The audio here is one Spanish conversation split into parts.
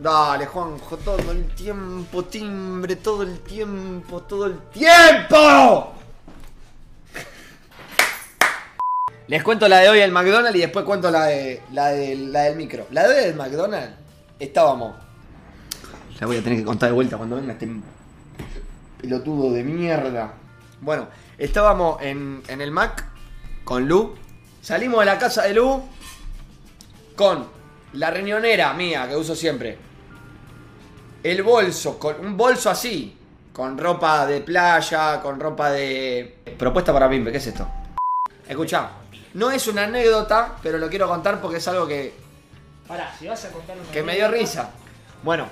Dale, Juanjo, todo el tiempo, timbre, todo el tiempo, todo el tiempo. Les cuento la de hoy del McDonald's y después cuento la de la, de, la del micro. La de hoy del McDonald's estábamos. La voy a tener que contar de vuelta cuando venga este pelotudo de mierda. Bueno, estábamos en, en el Mac con Lu. Salimos de la casa de Lu con la riñonera mía que uso siempre. El bolso, con un bolso así. Con ropa de playa, con ropa de. Propuesta para Pimpe, ¿qué es esto? Escuchá, no es una anécdota, pero lo quiero contar porque es algo que, Pará, si vas a contar una que me dio risa. Bueno,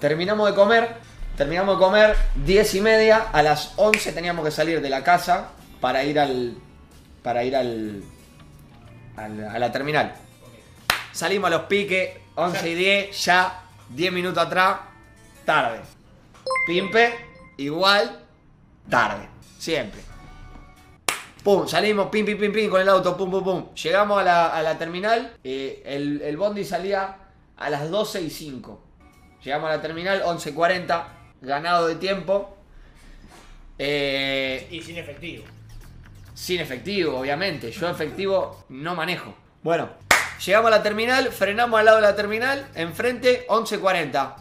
terminamos de comer, terminamos de comer 10 y media, a las 11 teníamos que salir de la casa para ir al. para ir al. al- a la terminal. Salimos a los piques, 11 y 10, ya 10 minutos atrás, tarde. Pimpe, igual, tarde, siempre. Pum, salimos, pim, pim, pim, pim, con el auto, pum, pum, pum. Llegamos a la, a la terminal, eh, el, el bondi salía a las 12 y 5. Llegamos a la terminal, 11.40, ganado de tiempo. Eh, Y sin efectivo. sin efectivo, obviamente. Yo efectivo no manejo. Bueno, llegamos a la terminal, frenamos al lado de la terminal, enfrente 11.40.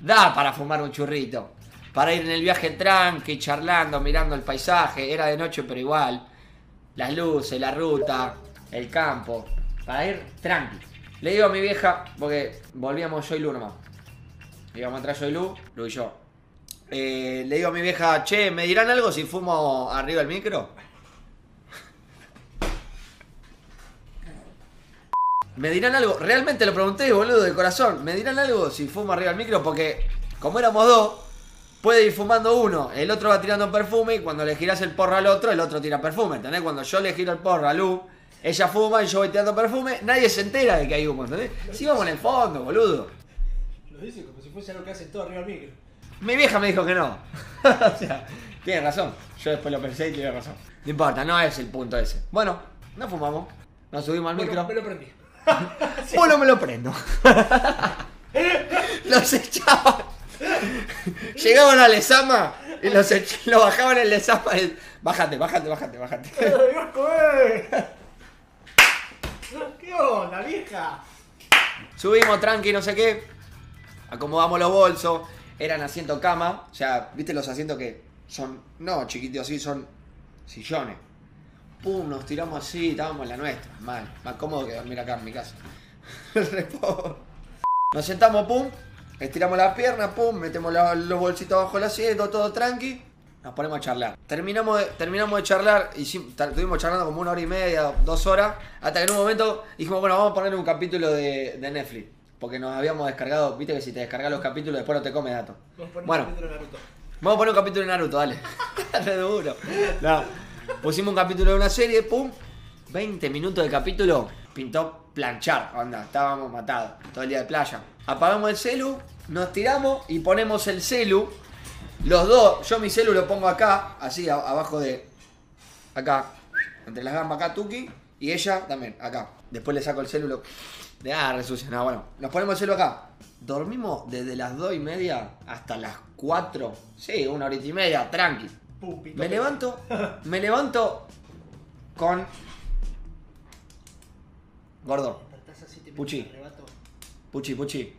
Da para fumar un churrito. Para ir en el viaje tranqui, charlando, mirando el paisaje. Era de noche, pero igual. Las luces, la ruta, el campo. Para ir tranqui. Le digo a mi vieja, porque volvíamos yo y Lu nomás. Íbamos atrás yo y Lu, Lu y yo. Eh, le digo a mi vieja, che, ¿me dirán algo si fumo arriba del micro? ¿Me dirán algo? Realmente lo pregunté, boludo, de corazón. ¿Me dirán algo si fumo arriba del micro? Porque, como éramos dos, puede ir fumando uno, el otro va tirando perfume y cuando le giras el porro al otro, el otro tira perfume, ¿entendés? Cuando yo le giro el porro a Lu, ella fuma y yo voy tirando perfume, nadie se entera de que hay humo, ¿entendés? Si vamos en el fondo, boludo. Lo dice como si fuese algo que hacen todo arriba del micro. Mi vieja me dijo que no. o sea, tiene razón. Yo después lo pensé y tiene razón. No importa, no es el punto ese. Bueno, no fumamos. Nos subimos al Bueno, micro. me lo prendí. Bueno, me lo prendo. los echaban. Llegaban a Lesama y los ech- lo bajaban en Lesama y... Bájate, bájate, bájate, bájate. ¿Qué onda, vieja? Subimos tranqui, no sé qué. Acomodamos los bolsos. Eran asiento cama. O sea, ¿viste los asientos que son... No, chiquitos, así son sillones. Pum, nos tiramos así, estábamos en la nuestra. Mal, más cómodo que dormir acá en mi casa. Nos sentamos, pum, estiramos las piernas, pum, metemos los bolsitos bajo el asiento, todo tranqui. Nos ponemos a charlar. Terminamos de, terminamos de charlar, y estuvimos charlando como una hora y media, dos horas, hasta que en un momento dijimos, bueno, vamos a poner un capítulo de, de Netflix. Porque nos habíamos descargado, viste que si te descargas los capítulos después no te come datos. Vamos a poner Bueno. un capítulo de Naruto. Vamos a poner un capítulo de Naruto, dale. Re duro. No. Pusimos un capítulo de una serie, pum. 20 minutos de capítulo. Pintó planchar, onda. Estábamos matados. Todo el día de playa. Apagamos el celu, nos tiramos y ponemos el celu. Los dos, yo mi celu lo pongo acá, así, abajo de. Acá. Entre las gambas acá, Tuki. Y ella también, acá. Después le saco el celu. lo- De ah, resucia. No, bueno. Nos ponemos el celu acá. Dormimos desde las 2 y media hasta las 4. Sí, una horita y media, tranqui. Pum, pito. Me levanto, me levanto con. Gordo, Despertás así, te Puchi. puchi, puchi.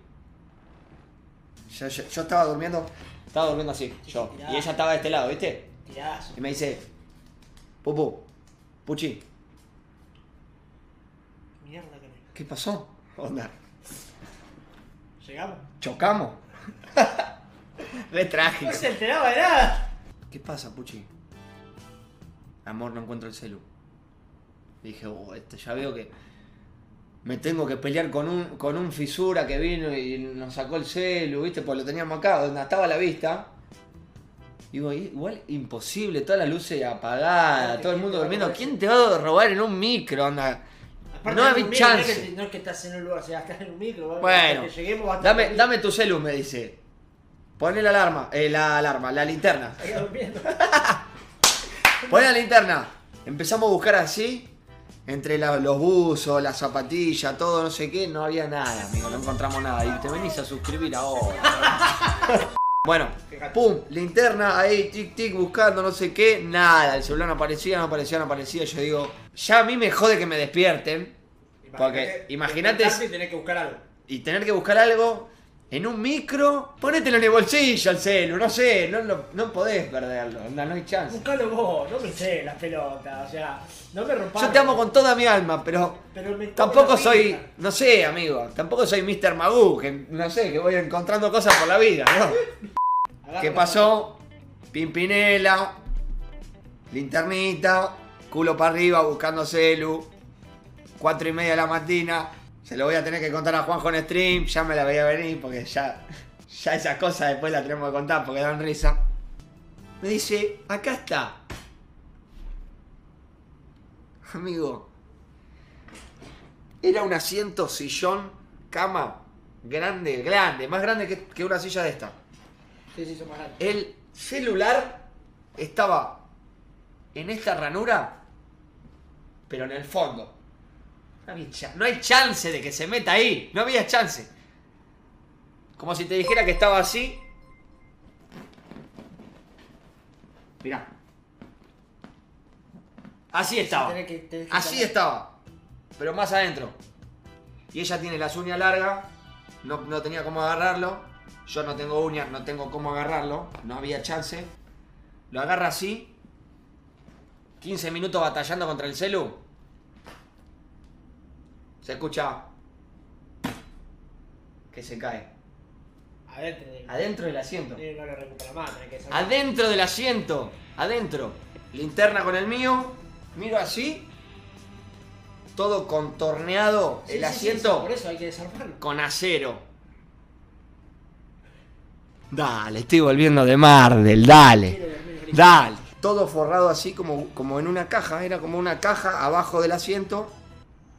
Yo, yo- yo estaba durmiendo, estaba durmiendo así, yo. Y ella estaba de este lado, ¿viste? Y me dice, Pupu, puchi, Mierda. ¿qué pasó? Onda, Llegamos. chocamos. Re trágico. No se enteraba de nada. ¿Qué pasa, Puchi? Amor, no encuentro el celu. Dije, oh, este, ya veo que me tengo que pelear con un, con un fisura que vino y nos sacó el celu, ¿viste? Pues lo teníamos acá, donde estaba a la vista. Digo, "I- igual imposible, todas las luces apagadas, todo el mundo durmiendo. ¿Quién te va a robar en un micro? Aparte, No micro, chance. No es, que, no es que estás en un lugar, o sea, estás en un micro. Bueno, que lleguemos dame, dame tu celu, me dice. Poné la alarma, eh, la alarma, la linterna. Poné la linterna. Empezamos a buscar así. entre la- los buzos, las zapatillas, todo, no sé qué, no había nada, amigo, no encontramos nada. Y te venís a suscribir ahora. bueno, pum, linterna ahí, tic tic, buscando, no sé qué, nada. El celular no aparecía, no aparecía, no aparecía. Yo digo, ya a mí me jode que me despierten. Porque imagínate- y que buscar algo. y tener que buscar algo en un micro, ponételo en el bolsillo al celu, no sé, no, lo- no podés perderlo, no hay chance. Buscalo vos, no me sé las pelotas, o sea, no me rompas. Yo te amo con toda mi alma, pero Pero me tampoco soy, no sé, amigo, tampoco soy Mr. Magoo, que no sé, que voy encontrando cosas por la vida, ¿no? ¿Qué pasó? Pimpinela, linternita, culo para arriba buscando celu, cuatro y media de la mañana. Se lo voy a tener que contar a Juanjo en stream, ya me la veía venir porque ya, ya esas cosas después las tenemos que contar porque dan risa. Me dice, acá está. Amigo, era un asiento, sillón, cama, grande, grande, más grande que, que una silla de esta. Sí, sí, son más grandes. El celular estaba en esta ranura, pero en el fondo. No, había no hay chance de que se meta ahí. No había chance. Como si te dijera que estaba así. Mirá. Así estaba. Así estaba. Pero más adentro. Y ella tiene las uñas largas. No, no tenía cómo agarrarlo. Yo no tengo uñas, no tengo cómo agarrarlo. No había chance. Lo agarra así. 15 minutos batallando contra el celu. Se escucha. Que se cae. Adentro de. Adentro del asiento. Sí, no lo recupera más, tenés que sacar. Adentro del asiento. Adentro. Linterna con el mío. Miro así. Todo contorneado. Sí, el sí, asiento sí, por eso hay que desarmarlo. con acero. Dale, estoy volviendo de Mardel, dale. Dale. Todo forrado así como, como en una caja. Era como una caja abajo del asiento.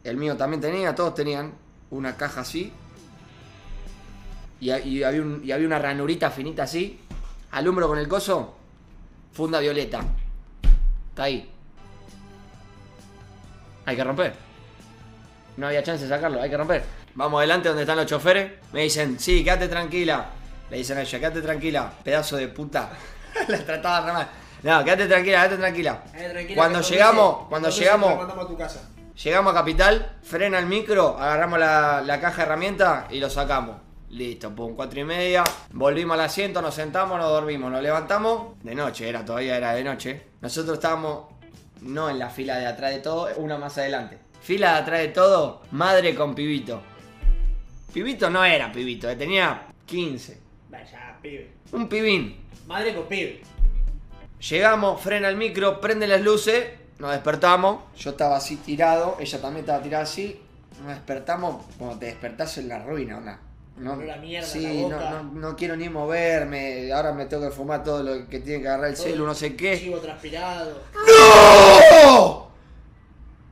El mío también tenía, todos tenían una caja así. Y, ha- y había, un- y había una ranurita finita así. Alumbro con el coso. Funda violeta. Está ahí. Hay que romper. No había chance de sacarlo, hay que romper. Vamos adelante donde están los choferes. Me dicen, sí, quédate tranquila. Le dicen a ella, quédate tranquila, pedazo de puta. La trataba re mal. No, quédate tranquila, quédate tranquila. Eh, tranquila, Cuando llegamos, cuando llegamos, te mandamos a tu casa. Llegamos a Capital, frena el micro, agarramos la, la caja de herramientas y lo sacamos. Listo, pum, cuatro y media. Volvimos al asiento, nos sentamos, nos dormimos, nos levantamos. De noche, era, todavía era de noche. Nosotros estábamos no en la fila de atrás de todo, una más adelante. Fila de atrás de todo, madre con pibito. Pibito no era pibito, eh, tenía 15. Vaya, pibe. Un pibín. Madre con pibe. Llegamos, frena el micro, prende las luces, nos despertamos. Yo estaba así tirado, ella también estaba tirada así. Nos despertamos como te despertás en la ruina, ¿no? No, mierda sí, la no, boca. no, no quiero ni moverme. Ahora me tengo que fumar todo lo que tiene que agarrar el celu, no sé qué. Chivo transpirado. ¡No!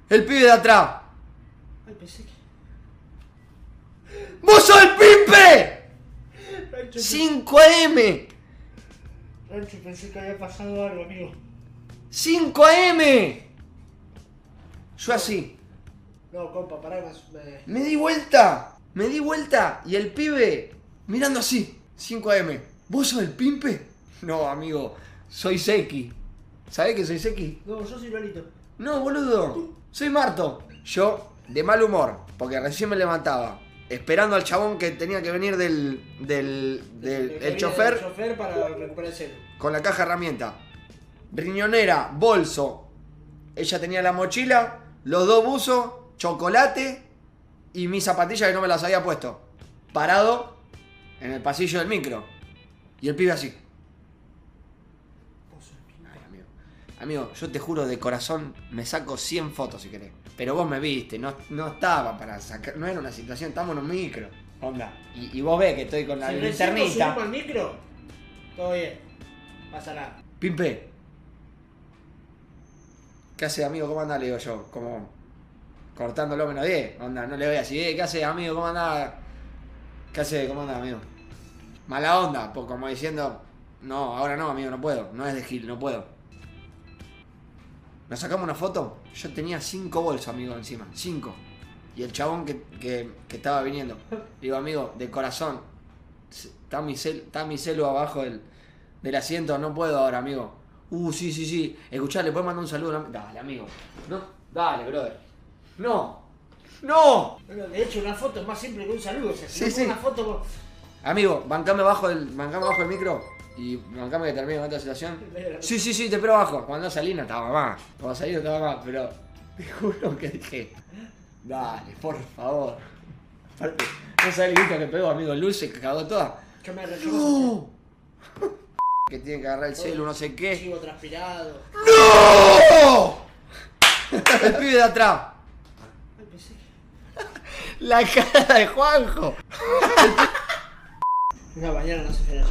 El pibe de atrás. Ay, pensé que. ¡Vos sos el pipe! Rancho, 5 AM. Rancho, pensé que había pasado algo, amigo. 5 AM. Yo así. No, compa, pará me- Me di vuelta. Me di vuelta y el pibe mirando así. 5 AM. ¿Vos sos el pimpe? No, amigo. Soy Seki. ¿Sabés que soy Seki? No, yo soy Lolito. No, boludo. Soy Marto. Yo, de mal humor, porque recién me levantaba. Esperando al chabón que tenía que venir del. del. del el chofer chofer para recuperar el celu. con la caja herramienta. Riñonera, bolso. Ella tenía la mochila, los dos buzos, chocolate y mis zapatillas que no me las había puesto. Parado en el pasillo del micro. Y el pibe así. El. Ay, amigo. Amigo, yo te juro de corazón, me saco 100 fotos si querés. Pero vos me viste, no, no estaba para sacar, no era una situación, estamos en un micro. Onda. Y, y vos ves que estoy con la Si linternita. al micro, todo bien. Pasa nada. Pimpe. ¿Qué hace, amigo? ¿Cómo andás? Le digo yo, como cortándolo menos 10. Onda, no le voy a decir, "Eh, ¿qué hace, amigo? ¿Cómo andás? ¿Qué hace? ¿Cómo andás, amigo? Mala onda, pues como diciendo, no, ahora no, amigo, no puedo. No es de Gil, no puedo. Nos sacamos una foto. Yo tenía cinco bolsos, amigo, encima. Cinco. Y el chabón que, que- que estaba viniendo. Digo, amigo, de corazón. Está mi, cel, está mi celu abajo del, del asiento. No puedo ahora, amigo. Uh, sí, sí, sí. Escuchá, ¿le puedes mandar un saludo? Dale, amigo. No, dale, brother. No. No. Bueno, de hecho, una foto es más simple que un saludo. O sea, si Sí, no sí. una foto Amigo, bancame bajo el, bancame bajo el micro y bancame que termine con esta situación. Sí, sí, sí, te espero abajo. Cuando salí no estaba más. Cuando salí no estaba más, pero te juro que dije, dale, por favor. Aparte, no sabes el grito que pegó, amigo. Luz se cagó toda. Yo me. ¡No! Que tiene que agarrar el celu, no sé qué. Sigo transpirado. ¡No! El pibe de atrás. La cara de Juanjo. Una mañana no se frena.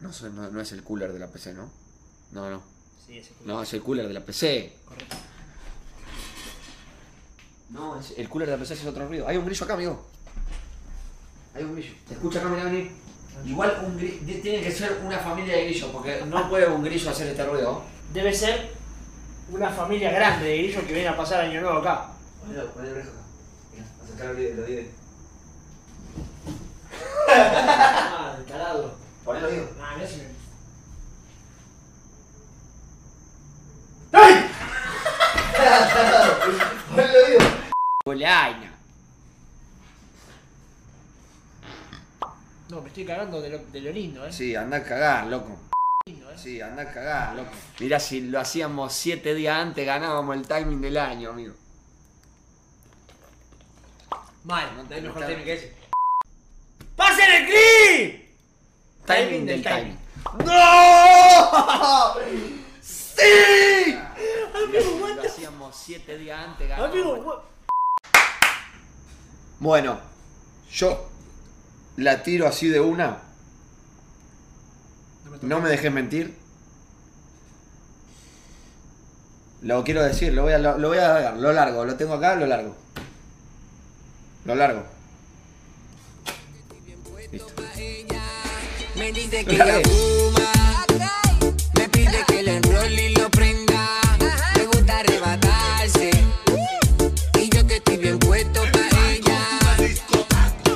No, no, no es el cooler de la PC, ¿no? No, no. Sí, ese culo. No, es el cooler de la PC. Correcto. No, es- el cooler de la PC es otro ruido. Hay un grillo acá, amigo. Hay un grillo. ¿Te escucha acá, venir? Igual un gri- tiene que ser una familia de grillos, porque no puede un grillo hacer este ruido. Debe ser una familia grande de grillos que viene a pasar año nuevo acá. Ponelo, ponelo oreja acá. Mira, acercar el oído. Ah. Ponelo oído. Ah, si me. Ponelo oído. Bolaina. No, me estoy cagando de lo, de lo lindo, eh. Sí, anda a cagar, loco. Lindo, eh. Sí, anda a cagar, loco. Mirá, si lo hacíamos siete días antes, ganábamos el timing del año, amigo. Mal, No te- hay no mejor timing que ese. ¡Pasen el clip! Timing del timing. ¡No! ¡Sí! Mirá, si lo hacíamos siete días antes, ganábamos. Amigo, what- Bueno, yo la tiro así de una. No me, dejes mentir. Lo quiero decir, lo voy a, lo, lo voy a dar, lo largo, lo tengo acá, lo largo. Lo largo. Listo. Me pide que le